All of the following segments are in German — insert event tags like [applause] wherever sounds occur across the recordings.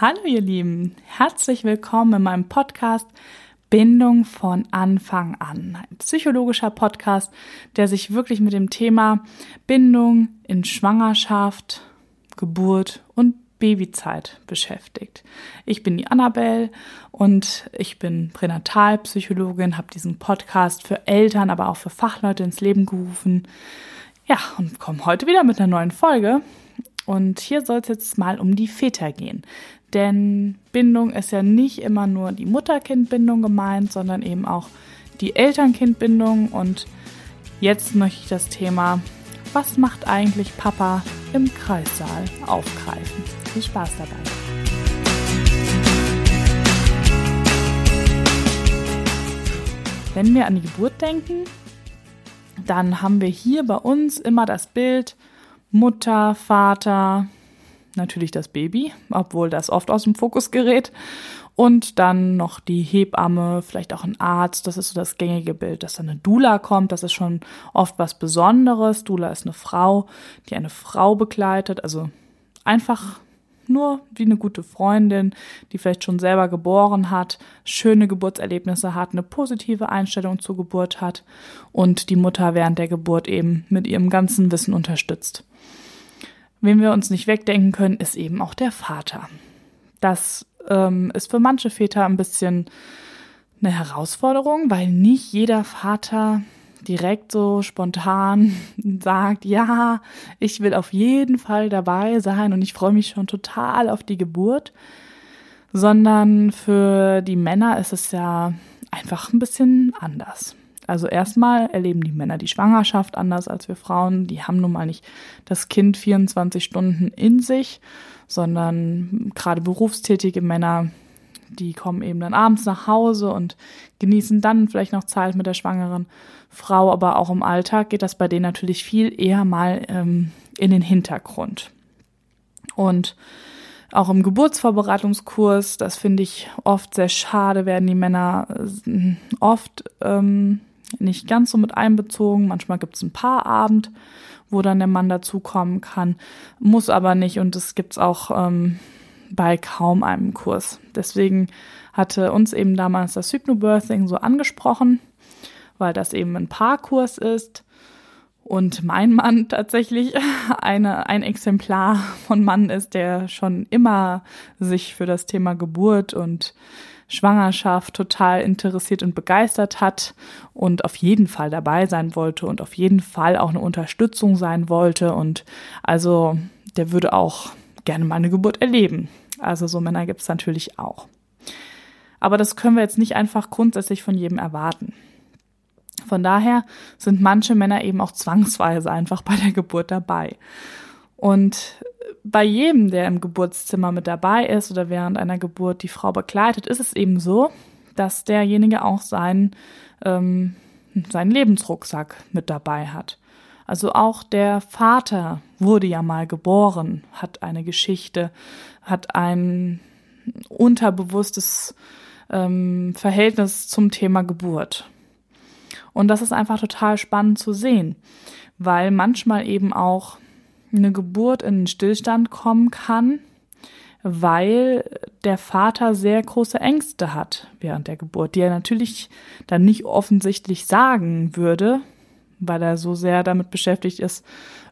Hallo ihr Lieben, herzlich willkommen in meinem Podcast Bindung von Anfang an. Ein psychologischer Podcast, der sich wirklich mit dem Thema Bindung in Schwangerschaft, Geburt und Babyzeit beschäftigt. Ich bin die Annabelle und ich bin Pränatalpsychologin, habe diesen Podcast für Eltern, aber auch für Fachleute ins Leben gerufen. Ja, und komme heute wieder mit einer neuen Folge. Und hier soll es jetzt mal um die Väter gehen. Denn Bindung ist ja nicht immer nur die Mutter-Kind-Bindung gemeint, sondern eben auch die Eltern-Kind-Bindung. Und jetzt möchte ich das Thema, was macht eigentlich Papa im Kreissaal, aufgreifen. Viel Spaß dabei. Wenn wir an die Geburt denken, dann haben wir hier bei uns immer das Bild Mutter, Vater, natürlich das Baby, obwohl das oft aus dem Fokus gerät. Und dann noch die Hebamme, vielleicht auch ein Arzt. Das ist so das gängige Bild, dass dann eine Dula kommt. Das ist schon oft was Besonderes. Dula ist eine Frau, die eine Frau begleitet. Also einfach nur wie eine gute Freundin, die vielleicht schon selber geboren hat, schöne Geburtserlebnisse hat, eine positive Einstellung zur Geburt hat und die Mutter während der Geburt eben mit ihrem ganzen Wissen unterstützt. Wen wir uns nicht wegdenken können, ist eben auch der Vater. Das ähm, ist für manche Väter ein bisschen eine Herausforderung, weil nicht jeder Vater direkt so spontan [laughs] sagt, ja, ich will auf jeden Fall dabei sein und ich freue mich schon total auf die Geburt, sondern für die Männer ist es ja einfach ein bisschen anders. Also erstmal erleben die Männer die Schwangerschaft anders als wir Frauen. Die haben nun mal nicht das Kind 24 Stunden in sich, sondern gerade berufstätige Männer, die kommen eben dann abends nach Hause und genießen dann vielleicht noch Zeit mit der schwangeren Frau, aber auch im Alltag geht das bei denen natürlich viel eher mal ähm, in den Hintergrund. Und auch im Geburtsvorbereitungskurs, das finde ich oft sehr schade, werden die Männer äh, oft ähm, nicht ganz so mit einbezogen. Manchmal gibt es ein paar Abend, wo dann der Mann dazukommen kann, muss aber nicht und das gibt's auch ähm, bei kaum einem Kurs. Deswegen hatte uns eben damals das Hypnobirthing so angesprochen, weil das eben ein Paarkurs ist und mein Mann [laughs] tatsächlich eine, ein Exemplar von Mann ist, der schon immer sich für das Thema Geburt und Schwangerschaft total interessiert und begeistert hat und auf jeden Fall dabei sein wollte und auf jeden Fall auch eine Unterstützung sein wollte. Und also der würde auch gerne mal eine Geburt erleben. Also so Männer gibt es natürlich auch. Aber das können wir jetzt nicht einfach grundsätzlich von jedem erwarten. Von daher sind manche Männer eben auch zwangsweise einfach bei der Geburt dabei. Und bei jedem, der im Geburtszimmer mit dabei ist oder während einer Geburt die Frau begleitet, ist es eben so, dass derjenige auch seinen, ähm, seinen Lebensrucksack mit dabei hat. Also auch der Vater wurde ja mal geboren, hat eine Geschichte, hat ein unterbewusstes ähm, Verhältnis zum Thema Geburt. Und das ist einfach total spannend zu sehen, weil manchmal eben auch eine Geburt in einen Stillstand kommen kann, weil der Vater sehr große Ängste hat während der Geburt, die er natürlich dann nicht offensichtlich sagen würde, weil er so sehr damit beschäftigt ist,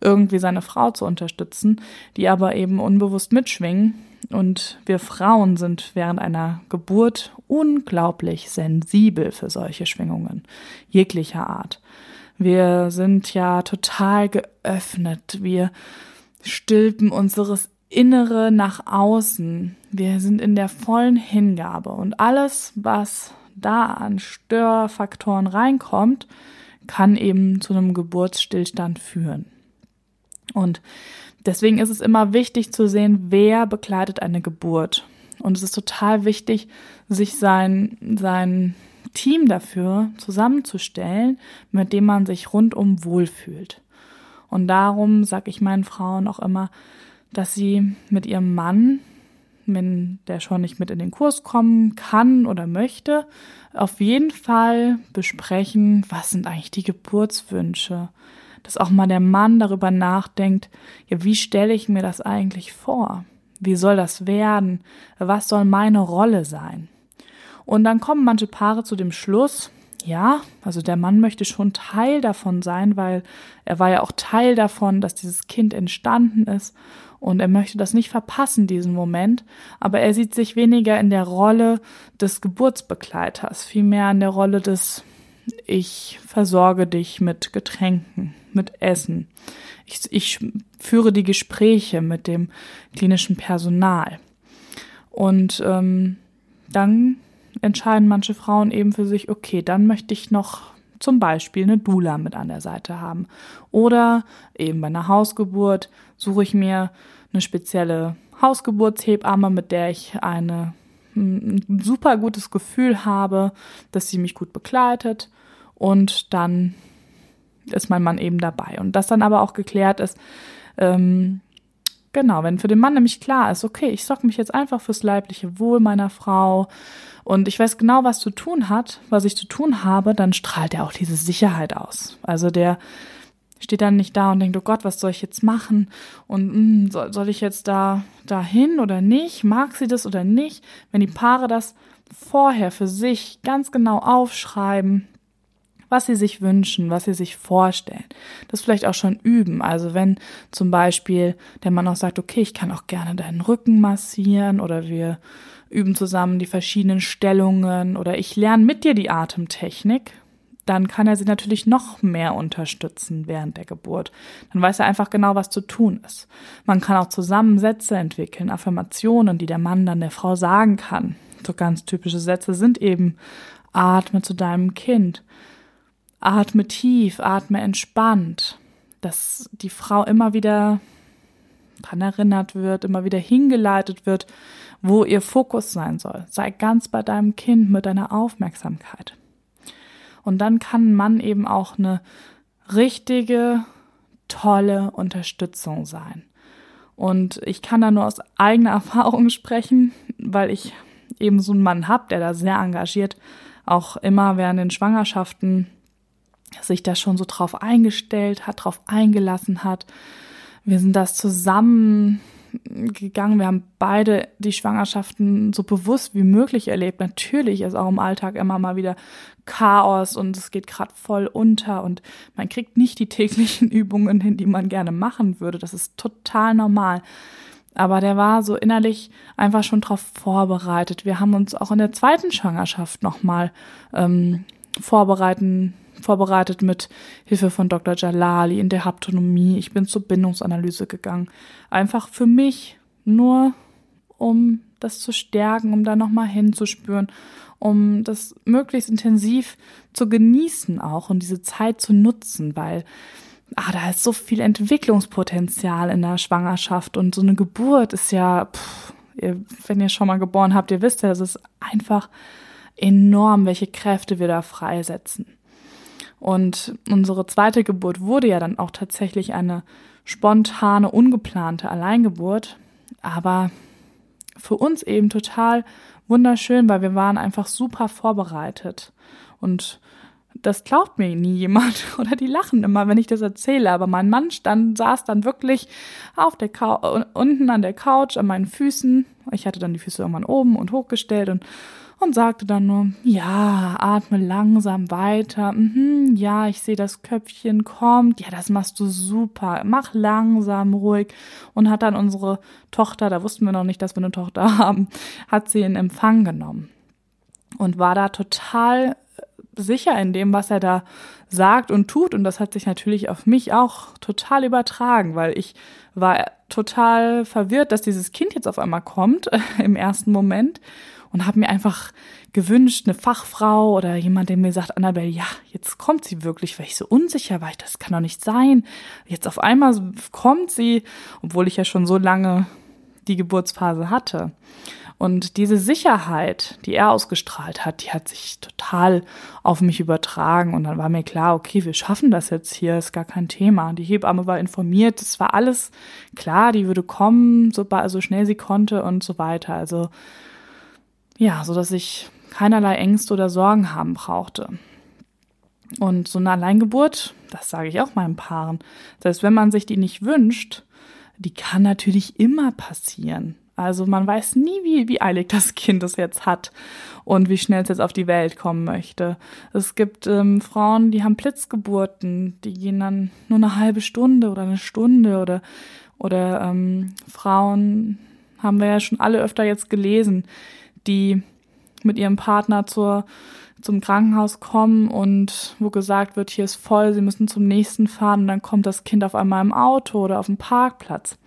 irgendwie seine Frau zu unterstützen, die aber eben unbewusst mitschwingen. Und wir Frauen sind während einer Geburt unglaublich sensibel für solche Schwingungen jeglicher Art. Wir sind ja total geöffnet. Wir stülpen unseres Innere nach außen. Wir sind in der vollen Hingabe. Und alles, was da an Störfaktoren reinkommt, kann eben zu einem Geburtsstillstand führen. Und deswegen ist es immer wichtig zu sehen, wer begleitet eine Geburt. Und es ist total wichtig, sich sein, sein Team dafür zusammenzustellen, mit dem man sich rundum wohlfühlt. Und darum sage ich meinen Frauen auch immer, dass sie mit ihrem Mann, wenn der schon nicht mit in den Kurs kommen kann oder möchte, auf jeden Fall besprechen, was sind eigentlich die Geburtswünsche. Dass auch mal der Mann darüber nachdenkt, ja, wie stelle ich mir das eigentlich vor? Wie soll das werden? Was soll meine Rolle sein? Und dann kommen manche Paare zu dem Schluss, ja, also der Mann möchte schon Teil davon sein, weil er war ja auch Teil davon, dass dieses Kind entstanden ist und er möchte das nicht verpassen, diesen Moment, aber er sieht sich weniger in der Rolle des Geburtsbegleiters, vielmehr in der Rolle des ich versorge dich mit Getränken, mit Essen. Ich, ich führe die Gespräche mit dem klinischen Personal. Und ähm, dann entscheiden manche Frauen eben für sich, okay, dann möchte ich noch zum Beispiel eine Dula mit an der Seite haben. Oder eben bei einer Hausgeburt suche ich mir eine spezielle Hausgeburtshebamme, mit der ich eine, ein super gutes Gefühl habe, dass sie mich gut begleitet. Und dann ist mein Mann eben dabei. Und das dann aber auch geklärt ist, ähm, genau, wenn für den Mann nämlich klar ist, okay, ich sorge mich jetzt einfach fürs leibliche Wohl meiner Frau und ich weiß genau, was zu tun hat, was ich zu tun habe, dann strahlt er auch diese Sicherheit aus. Also der steht dann nicht da und denkt, oh Gott, was soll ich jetzt machen? Und mh, hm, soll, soll ich jetzt da dahin oder nicht? Mag sie das oder nicht? Wenn die Paare das vorher für sich ganz genau aufschreiben, was sie sich wünschen, was sie sich vorstellen. Das vielleicht auch schon üben. Also wenn zum Beispiel der Mann auch sagt, okay, ich kann auch gerne deinen Rücken massieren oder wir üben zusammen die verschiedenen Stellungen oder ich lerne mit dir die Atemtechnik, dann kann er sie natürlich noch mehr unterstützen während der Geburt. Dann weiß er einfach genau, was zu tun ist. Man kann auch zusammen Sätze entwickeln, Affirmationen, die der Mann dann der Frau sagen kann. So ganz typische Sätze sind eben atme zu deinem Kind atme tief, atme entspannt, dass die Frau immer wieder daran erinnert wird, immer wieder hingeleitet wird, wo ihr Fokus sein soll. Sei ganz bei deinem Kind mit deiner Aufmerksamkeit. Und dann kann ein Mann eben auch eine richtige, tolle Unterstützung sein. Und ich kann da nur aus eigener [laughs] Erfahrung sprechen, weil ich eben so einen Mann habe, der da sehr engagiert auch immer während den Schwangerschaften sich da schon so drauf eingestellt hat, drauf eingelassen hat. Wir sind das zusammen gegangen. Wir haben beide die Schwangerschaften so bewusst wie möglich erlebt. Natürlich ist auch im Alltag immer mal wieder Chaos und es geht gerade voll unter und man kriegt nicht die täglichen [laughs] Übungen hin, die man gerne machen würde. Das ist total normal. Aber der war so innerlich einfach schon drauf vorbereitet. Wir haben uns auch in der zweiten Schwangerschaft nochmal ähm, vorbereiten vorbereitet mit Hilfe von Dr. Jalali in der Haptonomie. Ich bin zur Bindungsanalyse gegangen. Einfach für mich nur, um das zu stärken, um da nochmal hinzuspüren, um das möglichst intensiv zu genießen auch und diese Zeit zu nutzen, weil ah, da ist so viel Entwicklungspotenzial in der Schwangerschaft und so eine Geburt ist ja, pff, ihr, wenn ihr schon mal geboren habt, ihr wisst ja, es ist einfach enorm, welche Kräfte wir da freisetzen. Und unsere zweite Geburt wurde ja dann auch tatsächlich eine spontane, ungeplante Alleingeburt, aber für uns eben total wunderschön, weil wir waren einfach super vorbereitet. Und das glaubt mir nie jemand [laughs] oder die lachen immer, wenn ich das erzähle. Aber mein Mann stand, saß dann wirklich auf der unten an der Couch an meinen Füßen. Ich hatte dann die Füße irgendwann oben und hochgestellt und und sagte dann nur, ja, atme langsam weiter. Mhm, ja, ich sehe, das Köpfchen kommt. Ja, das machst du super. Mach langsam, ruhig. Und hat dann unsere Tochter, da wussten wir noch nicht, dass wir eine Tochter [laughs] haben, hat sie in Empfang genommen. Und war da total sicher in dem, was er da sagt und tut. Und das hat sich natürlich auf mich auch total übertragen, weil ich war total verwirrt, dass dieses Kind jetzt auf einmal kommt [laughs] im ersten Moment und habe mir einfach gewünscht, eine Fachfrau oder jemand, der mir sagt, Annabelle, ja, jetzt kommt sie wirklich, weil ich so unsicher war. Das kann doch nicht sein. Jetzt auf einmal kommt sie, obwohl ich ja schon so lange die Geburtsphase hatte. Und diese Sicherheit, die er ausgestrahlt hat, die hat sich total auf mich übertragen. Und dann war mir klar, okay, wir schaffen das jetzt hier, ist gar kein Thema. Die Hebamme war informiert, es war alles klar, die würde kommen, so, so schnell sie konnte und so weiter. Also ja, so dass ich keinerlei Ängste oder Sorgen haben brauchte. Und so eine Alleingeburt, das sage ich auch meinen Paaren, selbst wenn man sich die nicht wünscht, die kann natürlich immer passieren. Also man weiß nie, wie, wie eilig das Kind es jetzt hat und wie schnell es jetzt auf die Welt kommen möchte. Es gibt ähm, Frauen, die haben Blitzgeburten, die gehen dann nur eine halbe Stunde oder eine Stunde oder oder ähm, Frauen haben wir ja schon alle öfter jetzt gelesen, die mit ihrem Partner zur zum Krankenhaus kommen und wo gesagt wird, hier ist voll, sie müssen zum nächsten fahren und dann kommt das Kind auf einmal im Auto oder auf dem Parkplatz.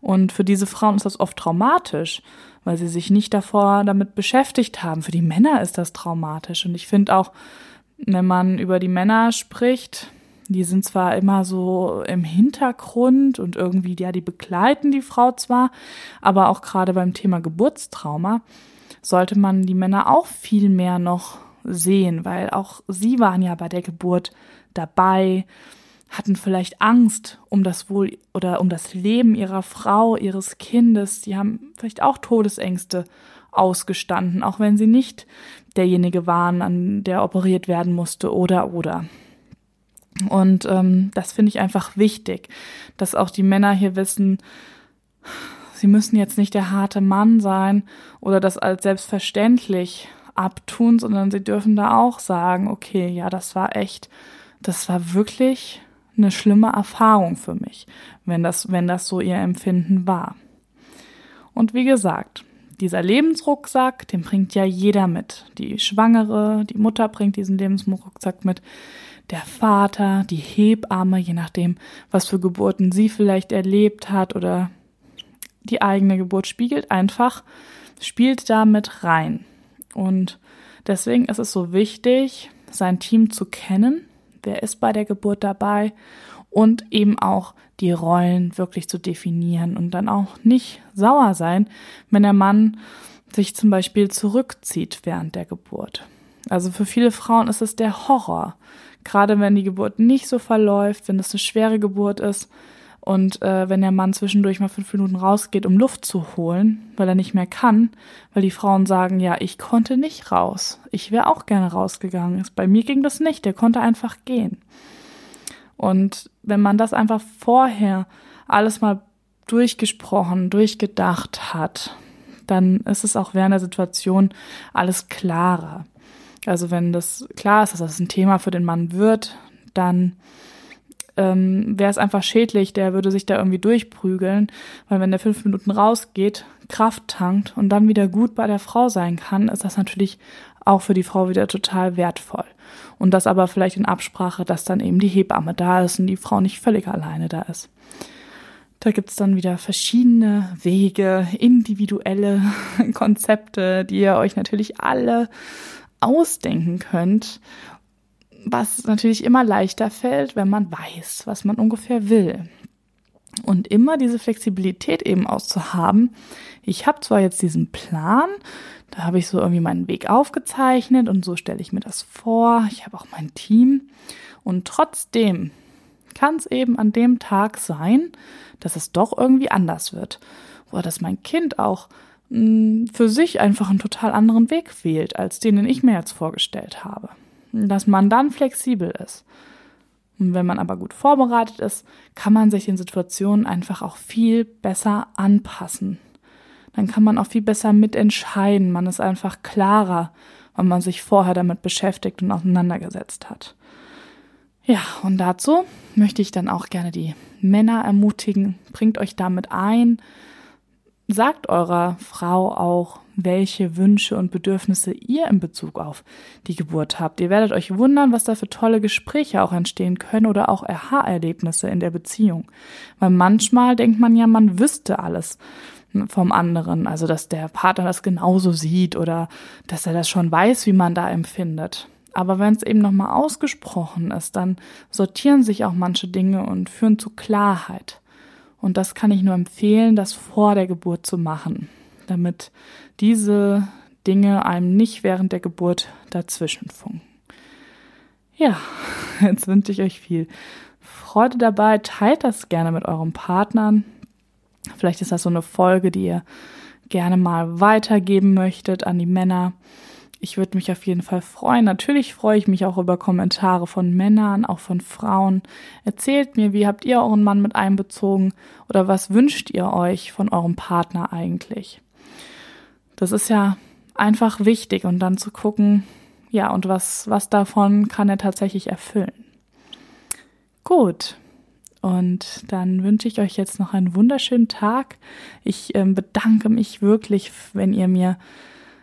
Und für diese Frauen ist das oft traumatisch, weil sie sich nicht davor damit beschäftigt haben. Für die Männer ist das traumatisch. Und ich finde auch, wenn man über die Männer spricht, die sind zwar immer so im Hintergrund und irgendwie, ja, die begleiten die Frau zwar, aber auch gerade beim Thema Geburtstrauma sollte man die Männer auch viel mehr noch sehen, weil auch sie waren ja bei der Geburt dabei, hatten vielleicht Angst um das Wohl oder um das Leben ihrer Frau, ihres Kindes. Die haben vielleicht auch Todesängste ausgestanden, auch wenn sie nicht derjenige waren, an der operiert werden musste oder oder. Und ähm, das finde ich einfach wichtig, dass auch die Männer hier wissen, sie müssen jetzt nicht der harte Mann sein oder das als selbstverständlich abtun, sondern sie dürfen da auch sagen, okay, ja, das war echt, das war wirklich eine schlimme Erfahrung für mich, wenn das, wenn das so ihr Empfinden war. Und wie gesagt, dieser Lebensrucksack, den bringt ja jeder mit. Die Schwangere, die Mutter bringt diesen Lebensrucksack mit, der Vater, die Hebamme, je nachdem, was für Geburten sie vielleicht erlebt hat oder die eigene Geburt spiegelt einfach, spielt da mit rein. Und deswegen ist es so wichtig, sein Team zu kennen, wer ist bei der Geburt dabei und eben auch die Rollen wirklich zu definieren und dann auch nicht sauer sein, wenn der Mann sich zum Beispiel zurückzieht während der Geburt. Also für viele Frauen ist es der Horror, gerade wenn die Geburt nicht so verläuft, wenn es eine schwere Geburt ist und äh, wenn der Mann zwischendurch mal fünf Minuten rausgeht, um Luft zu holen, weil er nicht mehr kann, weil die Frauen sagen, ja, ich konnte nicht raus. Ich wäre auch gerne rausgegangen. Bei mir ging das nicht. Der konnte einfach gehen. Und wenn man das einfach vorher alles mal durchgesprochen, durchgedacht hat, dann ist es auch während der Situation alles klarer. Also wenn das klar ist, dass das ein Thema für den Mann wird, dann ähm, wäre es einfach schädlich, der würde sich da irgendwie durchprügeln, weil wenn der fünf Minuten rausgeht, Kraft tankt und dann wieder gut bei der Frau sein kann, ist das natürlich auch für die Frau wieder total wertvoll. Und das aber vielleicht in Absprache, dass dann eben die Hebamme da ist und die Frau nicht völlig alleine da ist. Da gibt's dann wieder verschiedene Wege, individuelle [laughs] Konzepte, die ihr euch natürlich alle ausdenken könnt was natürlich immer leichter fällt, wenn man weiß, was man ungefähr will. Und immer diese Flexibilität eben auszuhaben. Ich habe zwar jetzt diesen Plan, da habe ich so irgendwie meinen Weg aufgezeichnet und so stelle ich mir das vor. Ich habe auch mein Team. Und trotzdem kann es eben an dem Tag sein, dass es doch irgendwie anders wird. Oder dass mein Kind auch mh, hm, für sich einfach einen total anderen Weg wählt, als den, den ich mir jetzt vorgestellt habe dass man dann flexibel ist. Und wenn man aber gut vorbereitet ist, kann man sich den Situationen einfach auch viel besser anpassen. Dann kann man auch viel besser mitentscheiden. Man ist einfach klarer, weil man sich vorher damit beschäftigt und auseinandergesetzt hat. Ja, und dazu möchte ich dann auch gerne die Männer ermutigen. Bringt euch damit ein. Sagt eurer Frau auch, welche Wünsche und Bedürfnisse ihr in Bezug auf die Geburt habt. Ihr werdet euch wundern, was da für tolle Gespräche auch entstehen können oder auch Aha-Erlebnisse in der Beziehung. Weil manchmal denkt man ja, man wüsste alles vom anderen, also dass der Partner das genauso sieht oder dass er das schon weiß, wie man da empfindet. Aber wenn es eben nochmal ausgesprochen ist, dann sortieren sich auch manche Dinge und führen zu Klarheit. Und das kann ich nur empfehlen, das vor der Geburt zu machen damit diese Dinge einem nicht während der Geburt dazwischen funken. Ja, [laughs] jetzt wünsche ich euch viel Freude dabei. Teilt das gerne mit euren Partnern. Vielleicht ist das so eine Folge, die ihr gerne mal weitergeben möchtet an die Männer. ich würde mich auf jeden Fall freuen. Natürlich freue ich mich auch über Kommentare von Männern, auch von Frauen. Erzählt mir, wie habt ihr euren Mann mit einbezogen oder was wünscht ihr euch von eurem Partner eigentlich? Das ist ja einfach wichtig und dann zu gucken, ja, und was, was davon kann er tatsächlich erfüllen. Gut. Und dann wünsche ich euch jetzt noch einen wunderschönen Tag. Ich äh, bedanke mich wirklich, wenn ihr mir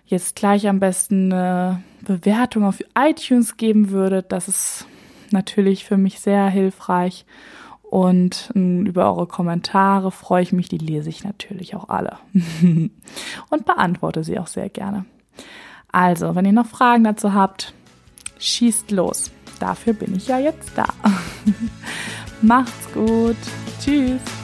jetzt gleich am besten eine Bewertung auf iTunes geben würdet. Das ist natürlich für mich sehr hilfreich. Und ähm, über eure Kommentare freue ich mich, die lese ich natürlich auch alle [laughs] und beantworte sie auch sehr gerne. Also, wenn ihr noch Fragen dazu habt, schießt los. Dafür bin ich ja jetzt da. [laughs] Macht's gut. Tschüss.